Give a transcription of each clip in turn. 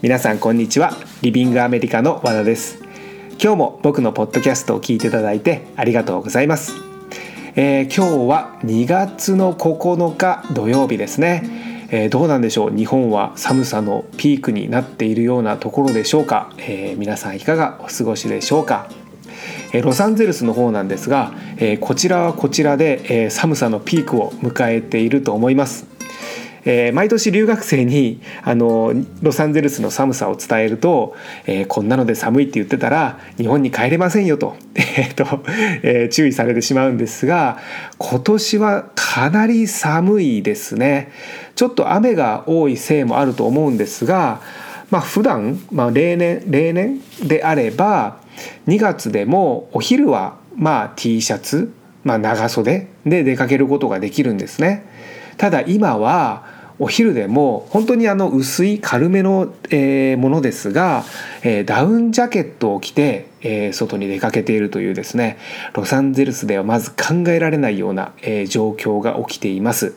皆さんこんにちは。リビングアメリカの和田です。今日も僕のポッドキャストを聞いていただいてありがとうございます、えー、今日は2月の9日土曜日ですね、えー、どうなんでしょう？日本は寒さのピークになっているようなところでしょうか、えー、皆さんいかがお過ごしでしょうか？ロサンゼルスの方なんですがこちらはこちらで寒さのピークを迎えていると思います。えー、毎年留学生にあのロサンゼルスの寒さを伝えると、えー、こんなので寒いって言ってたら日本に帰れませんよと, えーとえー、注意されてしまうんですが今年はかなり寒いですねちょっと雨が多いせいもあると思うんですがまあ普段、まあ、例年例年であれば2月でもお昼はまあ T シャツ、まあ、長袖で出かけることができるんですね。ただ今はお昼でも本当にあの薄い軽めの、えものですが、えダウンジャケットを着て、え外に出かけているというですねロサンゼルスではまず考えられないような、え状況が起きています。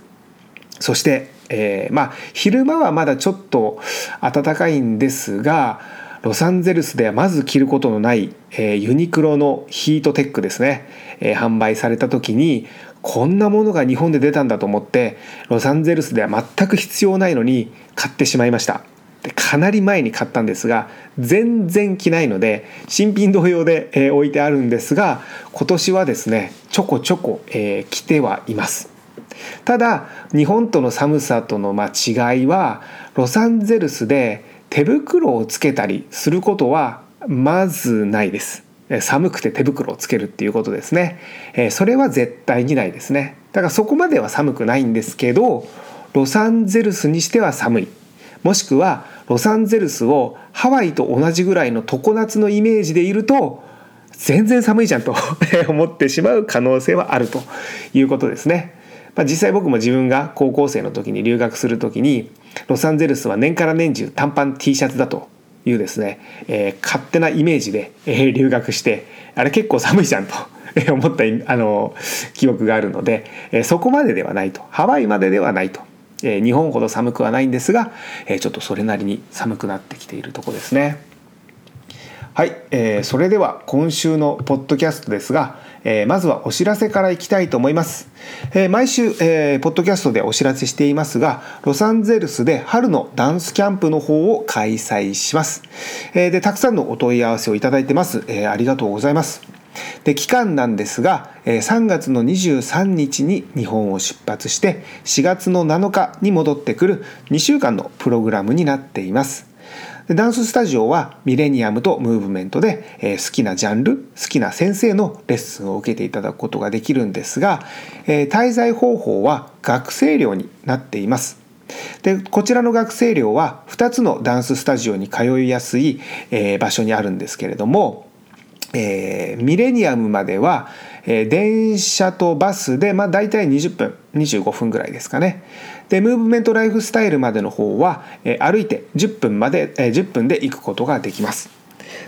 そして、え、まあ昼間はまだちょっと暖かいんですがロサンゼルスではまず着ることのない、え、ユニクロのヒートテックですね、え、販売された時にこんなものが日本で出たんだと思ってロサンゼルスでは全く必要ないのに買ってしまいました。でかなり前に買ったんですが全然着ないので新品同様で、えー、置いてあるんですが今年はですねちょこちょこ、えー、着てはいます。ただ日本との寒さとのま違いはロサンゼルスで手袋をつけたりすることはまずないです。寒くて手袋をつけるっていうことですね、えそれは絶対にないですね。だからそこまでは寒くないんですけどロサンゼルスにしては寒い。もしくはロサンゼルスをハワイと同じぐらいの常夏のイメージでいると全然寒いじゃんと 思ってしまう可能性はあるということですね。まあ、実際僕も自分が高校生の時に留学する時にロサンゼルスは年から年中短パン T シャツだというですね、えー、勝手なイメージで、えー、留学してあれ結構寒いじゃんと 思ったあの記憶があるので、えー、そこまでではないとハワイまでではないと、えー、日本ほど寒くはないんですが、えー、ちょっとそれなりに寒くなってきているとこですね。はい、えー、それでは今週のポッドキャストですが、えー、まずはお知らせからいきたいと思います、えー、毎週、えー、ポッドキャストでお知らせしていますがロサンゼルスで春のダンスキャンプの方を開催します、えー、でたくさんのお問い合わせをいただいてます、えー、ありがとうございます。で期間なんですが3月の23日に日本を出発して4月の7日に戻ってくる2週間のプログラムになっています。ダンススタジオはミレニアムとムーブメントで、え好きなジャンル好きな先生のレッスンを受けていただくことができるんですが、え滞在方法は学生寮になっています。でこちらの学生寮は2つのダンススタジオに通いやすい、え場所にあるんですけれども、えー、ミレニアムまでは、え、電車とバスで、まあ、大体20分25分ぐらいですかね。でムーブメントライフスタイルまでの方は、え、歩いて10分まで、え、10分で行くことができます。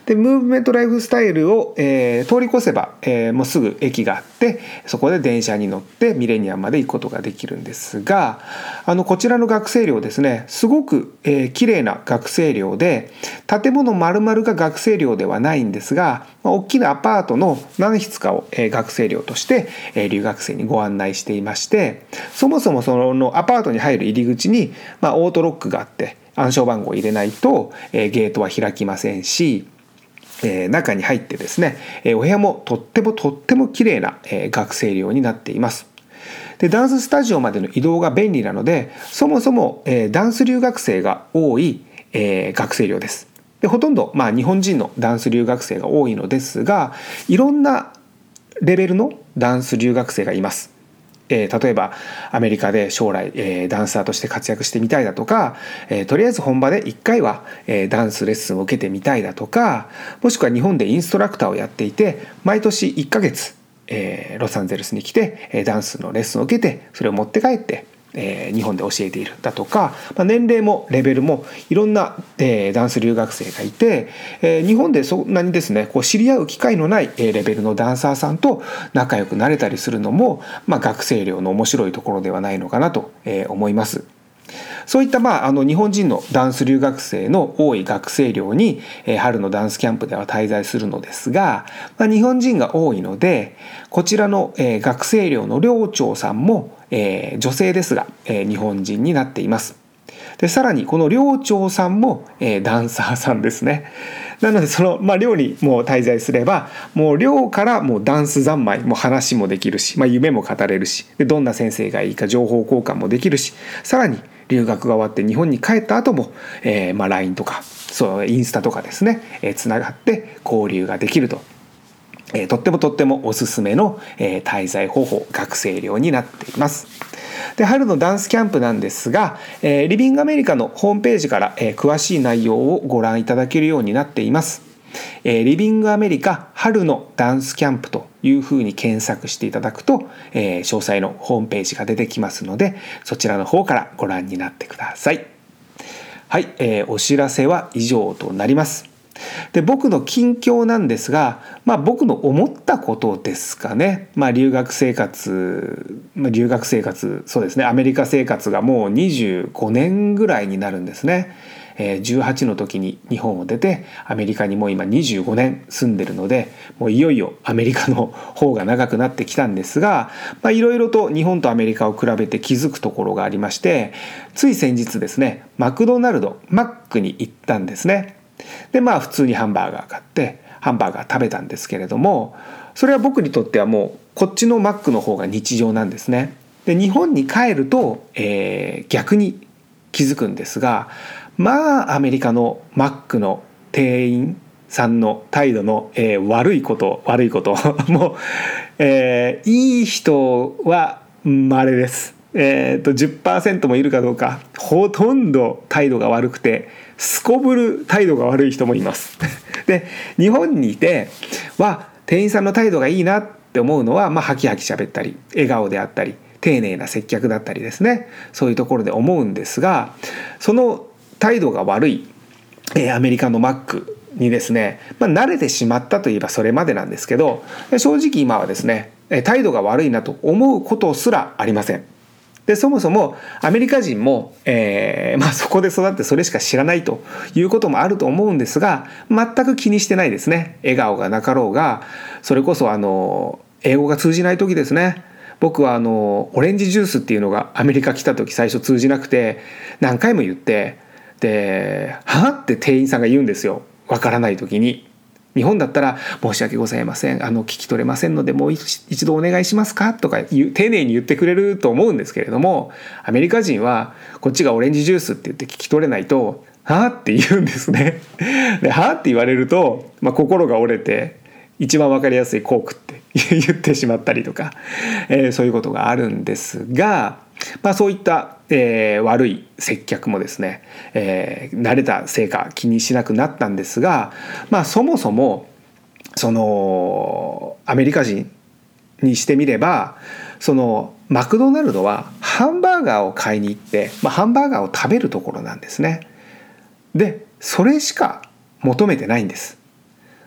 でムーブメントライフスタイルを、えー、通り越せば、えー、もうすぐ駅があってそこで電車に乗ってミレニアムまで行くことができるんですがあのこちらの学生寮ですねすごく、えー、綺麗な学生寮で建物丸々が学生寮ではないんですが、まあ、大きなアパートの何室かを、えー、学生寮として、えー、留学生にご案内していましてそもそもそのアパートに入る入り口に、まあ、オートロックがあって暗証番号を入れないと、えー、ゲートは開きませんしえ中に入ってですね、えお部屋もとってもとっても綺麗な、え学生寮になっています。でダンススタジオまでの移動が便利なのでそもそも、えダンス留学生が多い、え学生寮です。でほとんど、まあ、日本人のダンス留学生が多いのですがいろんなレベルのダンス留学生がいます。えー、例えばアメリカで将来、えー、ダンサーとして活躍してみたいだとか、えー、とりあえず本場で1回は、えダンスレッスンを受けてみたいだとかもしくは日本でインストラクターをやっていて毎年1ヶ月、えロサンゼルスに来て、えダンスのレッスンを受けてそれを持って帰ってえー、日本で教えているだとか、まあ、年齢もレベルもいろんな、えー、ダンス留学生がいて、えー、日本でそんなにですねこう知り合う機会のない、えー、レベルのダンサーさんと仲良くなれたりするのも、まあ、学生寮の面白いところではないのかなと、えー、思います。そういったまああの日本人のダンス留学生の多い学生寮に、えー、春のダンスキャンプでは滞在するのですが、まあ、日本人が多いのでこちらの、えー、学生寮の寮長さんも、えー、女性ですが、え、日本人になっています。でさらにこの寮長さんも、え、ダンサーさんですね。なのでその、まあ、寮にもう滞在すればもう寮からもうダンス三昧もう話もできるし、まあ、夢も語れるしでどんな先生がいいか情報交換もできるしさらに留学が終わって日本に帰った後も、えーまあ、LINE とかそうインスタとかですねつな、がって交流ができるとえー、とってもとってもおすすめの、えー、滞在方法学生寮になっています。で春のダンスキャンプなんですが、えー、リビングアメリカのホームページから、えー、詳しい内容をご覧いただけるようになっています。えー、リビングアメリカ春のダンスキャンプというふうに検索していただくと、えー、詳細のホームページが出てきますのでそちらの方からご覧になってください。はい、えー、お知らせは以上となります。で僕の近況なんですが、まあ、僕の思ったことですかね、まあ、留学生活、まあ、留学生活そうですねアメリカ生活がもう25年ぐらいになるんですね。18の時に日本を出てアメリカにもう今25年住んでるのでもういよいよアメリカの方が長くなってきたんですがいろいろと日本とアメリカを比べて気づくところがありましてつい先日ですねマクドナルドマックに行ったんですね。でまあ普通にハンバーガー買ってハンバーガー食べたんですけれどもそれは僕にとってはもうこっちのマックの方が日常なんですね。で日本に帰ると、えー、逆に気づくんですがまあアメリカのマックの店員さんの態度の、えー、悪いこと悪いこと。もう、えー、いい人は稀です。えーと、と10%もいるかどうか。ほとんど態度が悪くてすこぶる態度が悪い人もいます。で日本にいては店員さんの態度がいいなって思うのは、まあ、ハキハキ喋ったり笑顔であったり丁寧な接客だったりですね。そういうところで思うんですがその態度が悪い、えー、アメリカのマックにですね、まあ、慣れてしまったといえばそれまでなんですけど正直今はですね態度が悪いなと思うことすらありません。でそもそもアメリカ人も、えーまあ、そこで育ってそれしか知らないということもあると思うんですが全く気にしてないですね笑顔がなかろうがそれこそあの英語が通じない時ですね僕はあのオレンジジュースっていうのがアメリカ来た時最初通じなくて何回も言ってで「は？って店員さんが言うんですよわからない時に。日本だったら「申し訳ございませんあの聞き取れませんのでもう一度お願いしますか?」とか丁寧に言ってくれると思うんですけれどもアメリカ人はこっちがオレンジジュースって言って聞き取れないと「は？あ?」って言うんですね。で「は？あ?」って言われると、まあ、心が折れて一番分かりやすいコークって言ってしまったりとか、えー、そういうことがあるんですが、まあ、そういった、えー、悪い接客もですね、えー、慣れたせいか気にしなくなったんですが、まあ、そもそもそのアメリカ人にしてみればそのマクドナルドはハンバーガーを買いに行って、まあ、ハンバーガーを食べるところなんですね。でそれしか求めてないんです。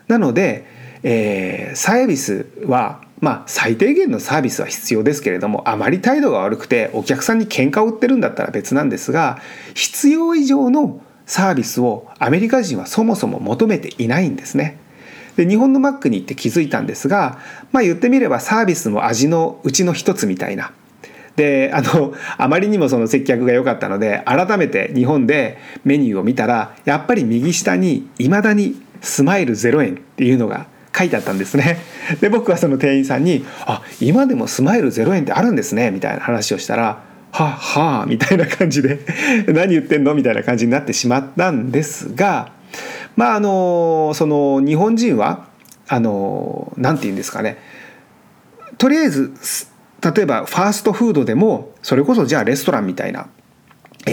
なのでえー、サービスはまあ最低限のサービスは必要ですけれどもあまり態度が悪くてお客さんに喧嘩を売ってるんだったら別なんですが必要以上のサービスをアメリカ人はそもそも求めていないんですね。で日本のマックに行って気づいたんですがまあ言ってみればサービスも味のうちの一つみたいな。であのあまりにもその接客が良かったので改めて日本でメニューを見たらやっぱり右下にいまだにスマイル0円っていうのが書いてあったんですね。で僕はその店員さんに「あ今でもスマイル0円ってあるんですね」みたいな話をしたら「ははあ」みたいな感じで「何言ってんの?」みたいな感じになってしまったんですがまああのその日本人はあの何て言うんですかねとりあえず例えばファーストフードでもそれこそじゃあレストランみたいな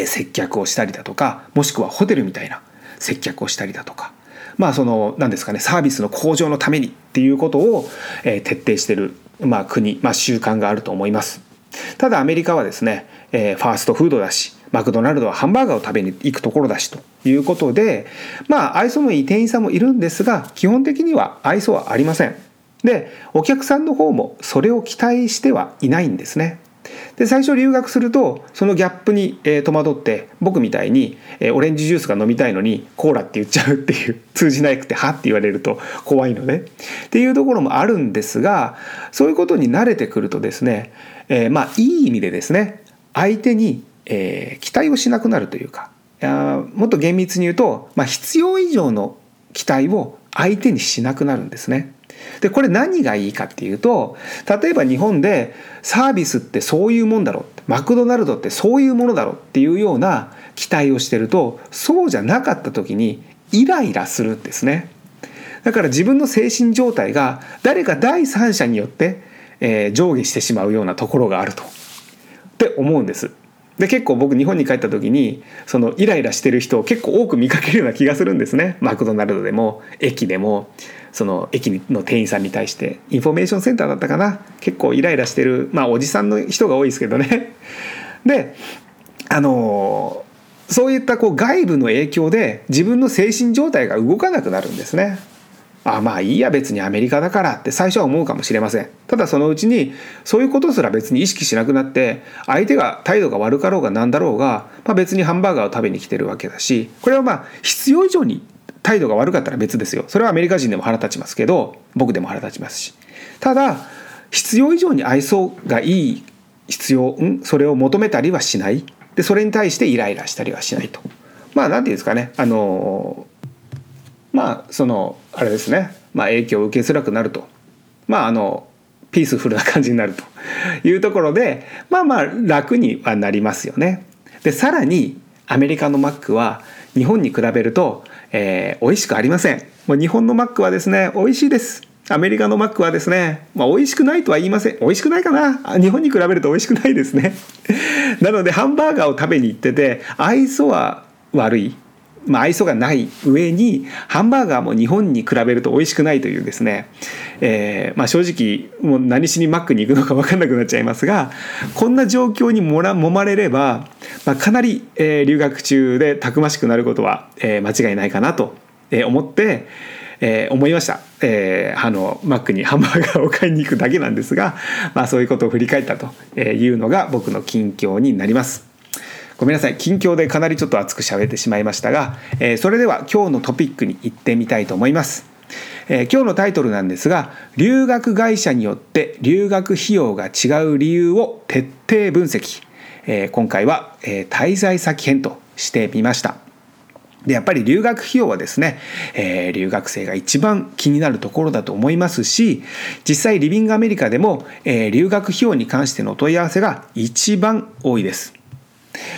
接客をしたりだとかもしくはホテルみたいな接客をしたりだとかまあその何ですかねサービスの向上のためにっていうことを、え徹底してる、まあ、国、まあ、習慣があると思います。ただアメリカはですね、え、ファーストフードだしマクドナルドはハンバーガーを食べに行くところだしということでまあ愛想のいい店員さんもいるんですが基本的には愛想はありません。でお客さんの方もそれを期待してはいないんですね。で最初留学するとそのギャップに、えー、戸惑って僕みたいに、えー、オレンジジュースが飲みたいのにコーラって言っちゃうっていう通じなくて「は」って言われると怖いのでっていうところもあるんですがそういうことに慣れてくるとですね、えー、まあいい意味でですね相手に、えー、期待をしなくなるというかもっと厳密に言うと、まあ、必要以上の期待を相手にしなくなるんですね。でこれ何がいいかっていうと例えば日本でサービスってそういうもんだろうマクドナルドってそういうものだろうっていうような期待をしてるとそうじゃなかった時にイライラするんですね。だから自分の精神状態が誰か第三者によって、えー、上下してしまうようなところがあると。って思うんです。で結構僕日本に帰った時にそのイライラしてる人を結構多く見かけるような気がするんですね。マクドナルドでも駅でもその駅の店員さんに対して。インフォメーションセンターだったかな。結構イライラしてるまあおじさんの人が多いですけどね。であのそういったこう外部の影響で自分の精神状態が動かなくなるんですね。あまあいいや別にアメリカだからって最初は思うかもしれません。ただそのうちにそういうことすら別に意識しなくなって相手が態度が悪かろうが何だろうが、まあ、別にハンバーガーを食べに来てるわけだしこれはまあ必要以上に態度が悪かったら別ですよ。それはアメリカ人でも腹立ちますけど僕でも腹立ちますし。ただ必要以上に愛想がいい必要、ん、それを求めたりはしない。でそれに対してイライラしたりはしないと。まあ何て言うんですかね。あのまあそのあれですね、まあ、影響を受けづらくなると。まああのピースフルな感じになると。いうところでまあまあ楽にはなりますよね。でさらにアメリカのマックは日本に比べるとえー、美味しくありません。もう日本のマックはですね美味しいです。アメリカのマックはですね、まあ、美味しくないとは言いません。美味しくないかな。日本に比べると美味しくないですね。なのでハンバーガーを食べに行ってて愛想は悪い。まあ、愛想がない上にハンバーガーも日本に比べると美味しくないというですね、えーまあ、正直もう何しにマックに行くのか分かんなくなっちゃいますがこんな状況にもら揉まれれば、まあ、かなり、えー、留学中でたくましくなることは、えー、間違いないかなと思って、えー、思いました、えー、あのマックにハンバーガーを買いに行くだけなんですが、まあ、そういうことを振り返ったというのが僕の近況になります。ごめんなさい。近況でかなりちょっと熱く喋ってしまいましたが、えー、それでは今日のトピックに行ってみたいと思います。えー、今日のタイトルなんですが留学会社によって留学費用が違う理由を徹底分析、えー、今回は、えー、滞在先編としてみました。でやっぱり留学費用はですね、えー、留学生が一番気になるところだと思いますし実際リビングアメリカでも、えー、留学費用に関してのお問い合わせが一番多いです。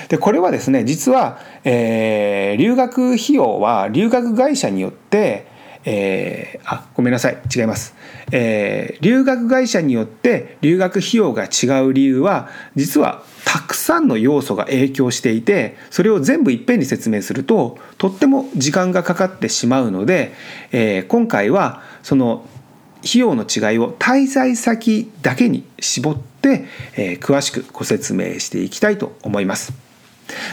でこれはですね実は、えー、留学費用は留学会社によってえー、あごめんなさい違います、えー、留学会社によって留学費用が違う理由は実はたくさんの要素が影響していてそれを全部いっぺんに説明するととっても時間がかかってしまうので、えー、今回はその費用の違いを滞在先だけに絞って、えー、詳しくご説明していきたいと思います。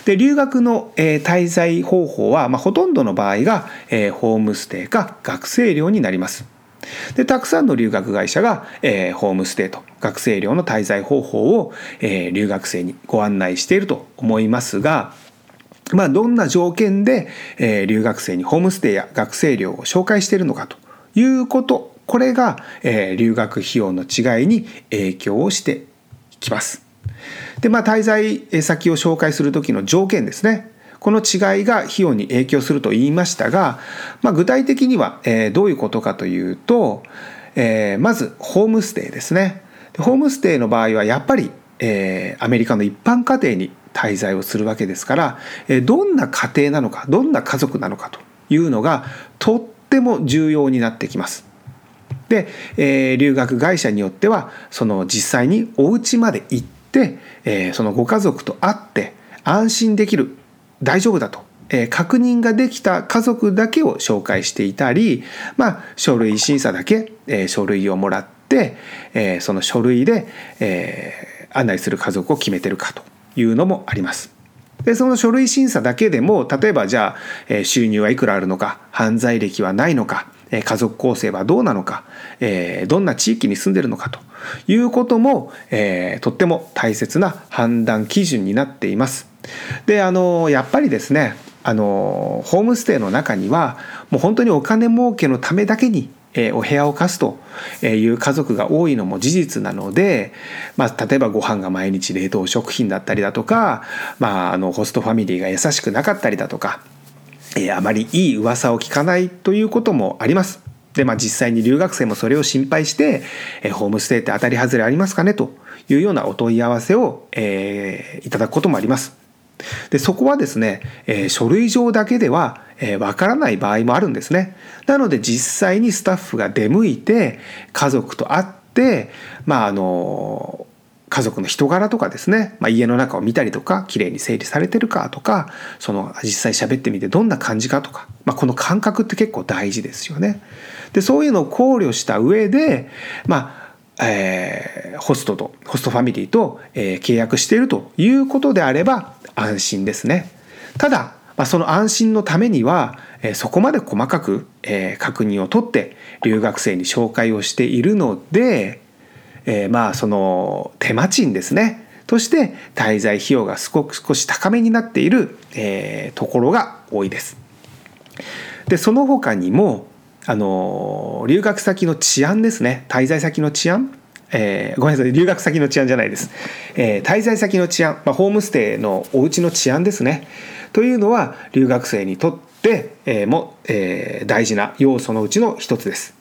で留学の、えー、滞在方法は、まあ、ほとんどの場合が、えー、ホームステイか学生寮になります。でたくさんの留学会社が、えー、ホームステイと学生寮の滞在方法を、えー、留学生にご案内していると思いますが、まあ、どんな条件で、えー、留学生にホームステイや学生寮を紹介しているのかということこれが、えー、留学費用の違いに影響をしてきます。でまあ滞在先を紹介する時の条件ですねこの違いが費用に影響すると言いましたが、まあ、具体的には、えー、どういうことかというと、えー、まずホームステイですねホームステイの場合はやっぱり、えー、アメリカの一般家庭に滞在をするわけですから、えー、どんな家庭なのかどんな家族なのかというのがとっても重要になってきます。で、えー、留学会社によってはその実際にお家まで行って、えー、そのご家族と会って安心できる大丈夫だと、えー、確認ができた家族だけを紹介していたり、まあ、書類審査だけ、えー、書類をもらって、えー、その書類で、えー、案内する家族を決めてるかというのもあります。でその書類審査だけでも例えばじゃあ収入はいくらあるのか犯罪歴はないのか家族構成はどうなのか、えどんな地域に住んでるのかということも、えとっても大切な判断基準になっています。であのやっぱりですねあのホームステイの中にはもう本当にお金儲けのためだけにえお部屋を貸すという家族が多いのも事実なので、まあ、例えばご飯が毎日冷凍食品だったりだとか、まあ、あのホストファミリーが優しくなかったりだとか、えあまりいい噂を聞かないということもあります。で、まあ、実際に留学生もそれを心配して、えホームステイって当たり外れありますかね？というようなお問い合わせを、えー、いただくこともあります。でそこはですね、えー、書類上だけではえー、分からない場合もあるんですね。なので実際にスタッフが出向いて家族と会ってまああの家族の人柄とかですね、まあ、家の中を見たりとか綺麗に整理されてるかとかその実際喋ってみてどんな感じかとか、まあ、この感覚って結構大事ですよね。でそういうのを考慮した上でまあえー、ホストとホストファミリーと、えー、契約しているということであれば安心ですね。ただまあ、その安心のためには、えー、そこまで細かく、えー、確認を取って留学生に紹介をしているので、えー、まあその手間賃ですね。として滞在費用がすごく少し高めになっている、えー、ところが多いです。でその他にもあの留学先の治安ですね。滞在先の治安。えー、ごめんなさい。留学先の治安じゃないです、えー、滞在先の治安、まあ、ホームステイのお家の治安ですね。というのは留学生にとって、えー、も、え、大事な要素のうちの一つです。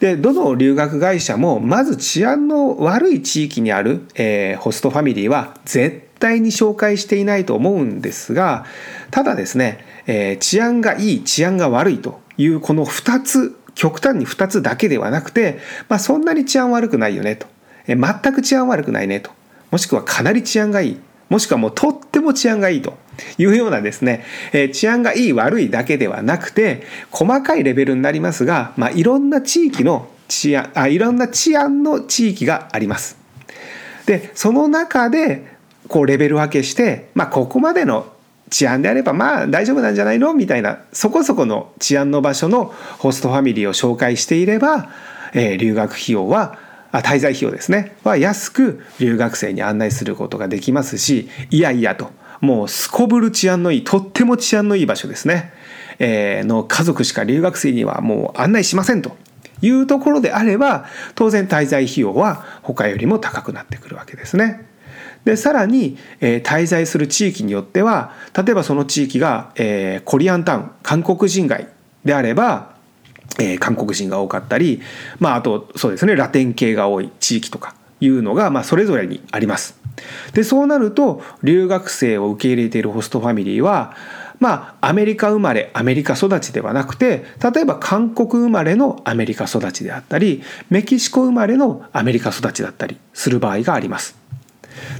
でどの留学会社もまず治安の悪い地域にある、えー、ホストファミリーは絶対に紹介していないと思うんですがただですね、えー、治安がいい治安が悪いというこの2つ極端に2つだけではなくて、まあ、そんなに治安悪くないよねと、え、全く治安悪くないねと。もしくはかなり治安がいい。もしくはもうとっても治安がいいというようなですね、えー、治安がいい悪いだけではなくて細かいレベルになりますが、まあ、いろんな地域の治安あいろんな治安の地域があります。でその中でこうレベル分けして、まあ、ここまでの治安であればまあ大丈夫なんじゃないのみたいなそこそこの治安の場所のホストファミリーを紹介していれば、えー、留学費用は滞在費用ですね。は安く留学生に案内することができますしいやいやともうすこぶる治安のいいとっても治安のいい場所ですね、えー、の家族しか留学生にはもう案内しませんと。いうところであれば当然滞在費用は他よりも高くなってくるわけですね。でさらに、えー、滞在する地域によっては例えばその地域が、えー、コリアンタウン韓国人街であればえー、韓国人が多かったり、まあ、あとそうですねラテン系が多い地域とかいうのが、まあ、それぞれにあります。でそうなると留学生を受け入れているホストファミリーはまあアメリカ生まれアメリカ育ちではなくて例えば韓国生まれのアメリカ育ちであったりメキシコ生まれのアメリカ育ちだったりする場合があります。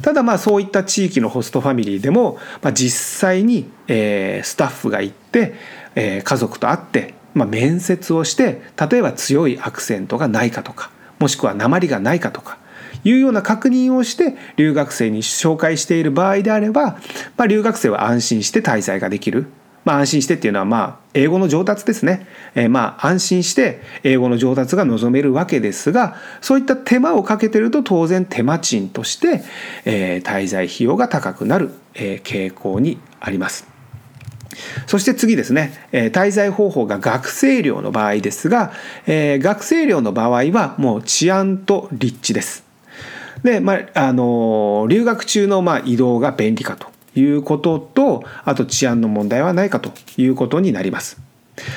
ただまあそういった地域のホストファミリーでも、まあ、実際に、えー、スタッフが行って、えー、家族と会ってまあ、面接をして例えば強いアクセントがないかとかもしくは鉛がないかとかいうような確認をして留学生に紹介している場合であれば、まあ、留学生は安心して滞在ができる。まあ、安心してっていうのはまあ英語の上達ですね、えー、まあ安心して英語の上達が望めるわけですがそういった手間をかけてると当然手間賃として、えー、滞在費用が高くなる、えー、傾向にあります。そして次ですね、滞在方法が学生寮の場合ですが、学生寮の場合はもう治安と立地です。で、まあ、あの留学中のま移動が便利かということとあと治安の問題はないかということになります。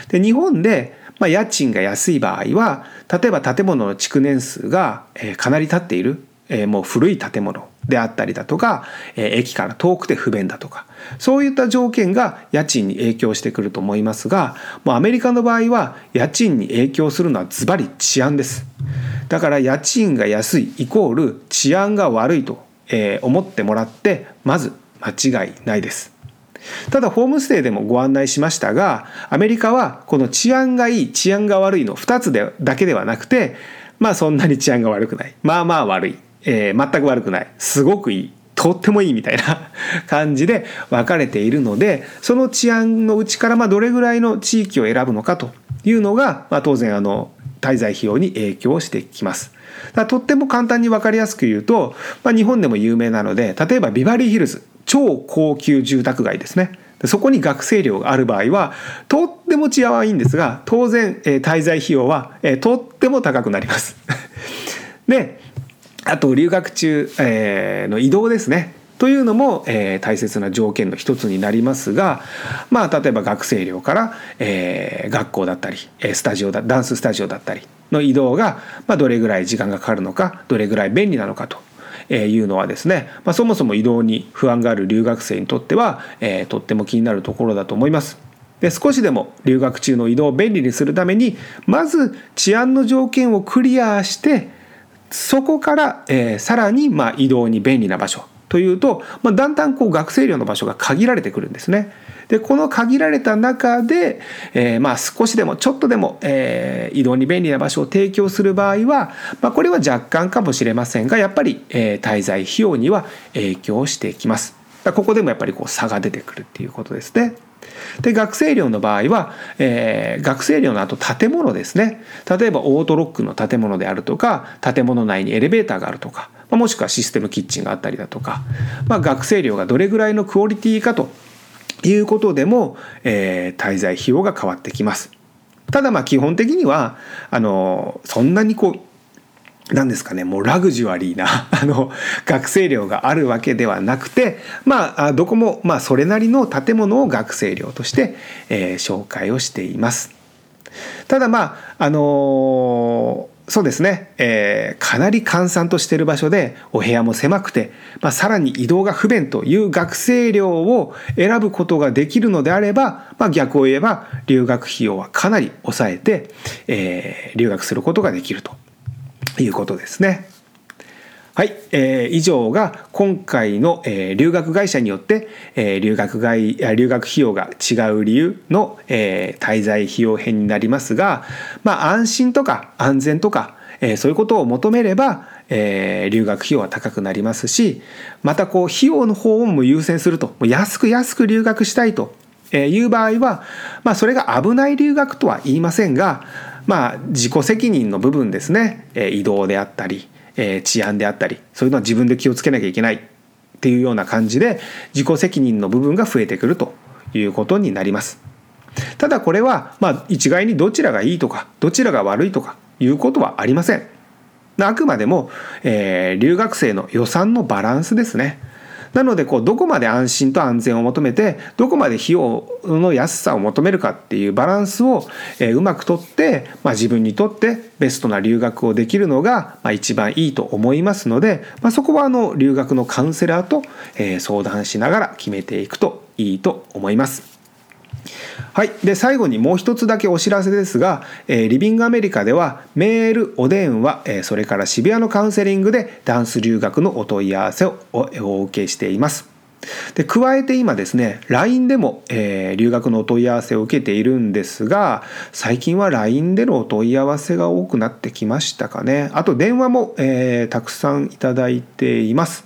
で日本でま、家賃が安い場合は例えば建物の築年数がかなり経っているえもう古い建物であったりだとかえ駅から遠くて不便だとかそういった条件が家賃に影響してくると思いますがもうアメリカの場合は家賃に影響するのはズバリ治安です。だから家賃が安いイコール治安が悪いとえ思ってもらってまず間違いないです。ただホームステイでもご案内しましたがアメリカはこの治安がいい治安が悪いの2つでだけではなくてまあそんなに治安が悪くない。まあまあ悪い、えー、全く悪くない。すごくいい。とってもいいみたいな 感じで分かれているのでその治安のうちからまどれぐらいの地域を選ぶのかというのが、まあ、当然あの滞在費用に影響してきます。だとっても簡単に分かりやすく言うと、まあ、日本でも有名なので例えばビバリーヒルズ超高級住宅街ですね。そこに学生寮がある場合はとっても治安はいいんですが当然、えー、滞在費用は、えー、とっても高くなります。であと留学中、えー、の移動ですねというのも、えー、大切な条件の一つになりますが、まあ、例えば学生寮から、えー、学校だったりスタジオだダンススタジオだったりの移動が、まあ、どれぐらい時間がかかるのかどれぐらい便利なのかというのはですね、まあ、そもそも移動に不安がある留学生にとっては、えー、とっても気になるところだと思います。で少しでも留学中の移動を便利にするためにまず治安の条件をクリアしてそこから、えー、さらにまあ移動に便利な場所というと、まあ、だんだんこう学生寮の場所が限られてくるんですね。でこの限られた中で、えー、まあ少しでもちょっとでも、えー、移動に便利な場所を提供する場合は、まあ、これは若干かもしれませんがやっぱり、えー、滞在費用には影響してきます。ここでもやっぱりこう差が出てくるっていうことですね。で学生寮の場合は、えー、学生寮のあと建物ですね例えばオートロックの建物であるとか建物内にエレベーターがあるとかもしくはシステムキッチンがあったりだとか、まあ、学生寮がどれぐらいのクオリティかということでも、えー、滞在費用が変わってきます。ただまあ基本的にはあのそんなにこう何ですかねもうラグジュアリーな あの学生寮があるわけではなくてまあどこもまあそれなりの建物を学生寮として、えー、紹介をしています。ただまああのーそうですね、えー、かなり閑散としている場所でお部屋も狭くて、まあ、さらに移動が不便という学生寮を選ぶことができるのであれば、まあ、逆を言えば留学費用はかなり抑えて、えー、留学することができるということですね。はい、えー、以上が今回の、えー、留学会社によって、えー、留学外留学費用が違う理由の、えー、滞在費用編になりますが、まあ、安心とか安全とか、えー、そういうことを求めれば、えー、留学費用は高くなりますしまたこう費用の方も優先するともう安く安く留学したいという場合は、まあ、それが危ない留学とは言いませんが、まあ、自己責任の部分ですねえ移動であったりえ治安であったりそういうのは自分で気をつけなきゃいけないっていうような感じで自己責任の部分が増えてくるということになります。ただこれはまあ一概にどちらがいいとかどちらが悪いとかいうことはありません。あくまでも、えー、留学生の予算のバランスですね。なのでこうどこまで安心と安全を求めてどこまで費用の安さを求めるかっていうバランスを、えうまくとって、まあ、自分にとってベストな留学をできるのが、まあ、一番いいと思いますので、まあ、そこはあの留学のカウンセラーと、え相談しながら決めていくといいと思います。はい、で最後にもう一つだけお知らせですが、えー、リビングアメリカではメールお電話、えー、それから渋谷のカウンセリングでダンス留学のお問い合わせをお受けしています。で加えて今ですね LINE でも、えー、留学のお問い合わせを受けているんですが最近は LINE でのお問い合わせが多くなってきましたかね。あと電話も、えー、たくさんいただいています。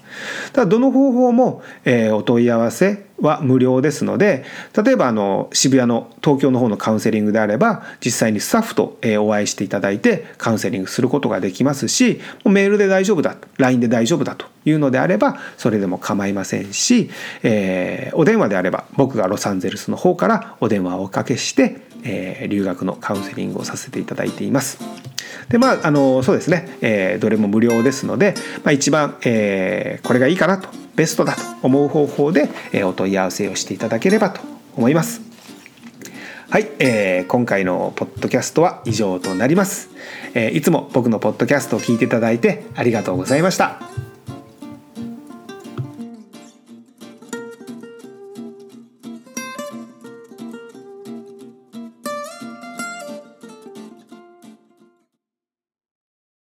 ただどの方法も、えー、お問い合わせは無料ですので例えばあの渋谷の東京の方のカウンセリングであれば実際にスタッフとお会いしていただいてカウンセリングすることができますしメールで大丈夫だ LINE で大丈夫だというのであればそれでも構いませんし、えー、お電話であれば僕がロサンゼルスの方からお電話をおかけして、えー、留学のカウンセリングをさせていただいています。でまああのそうですね、えー、どれも無料ですので、まあ、一番、えー、これがいいかなとベストだと思う方法で、えー、お問い合わせをしていただければと思います。はい、えー、今回のポッドキャストは以上となります、えー、いつも僕のポッドキャストを聞いていただいてありがとうございました。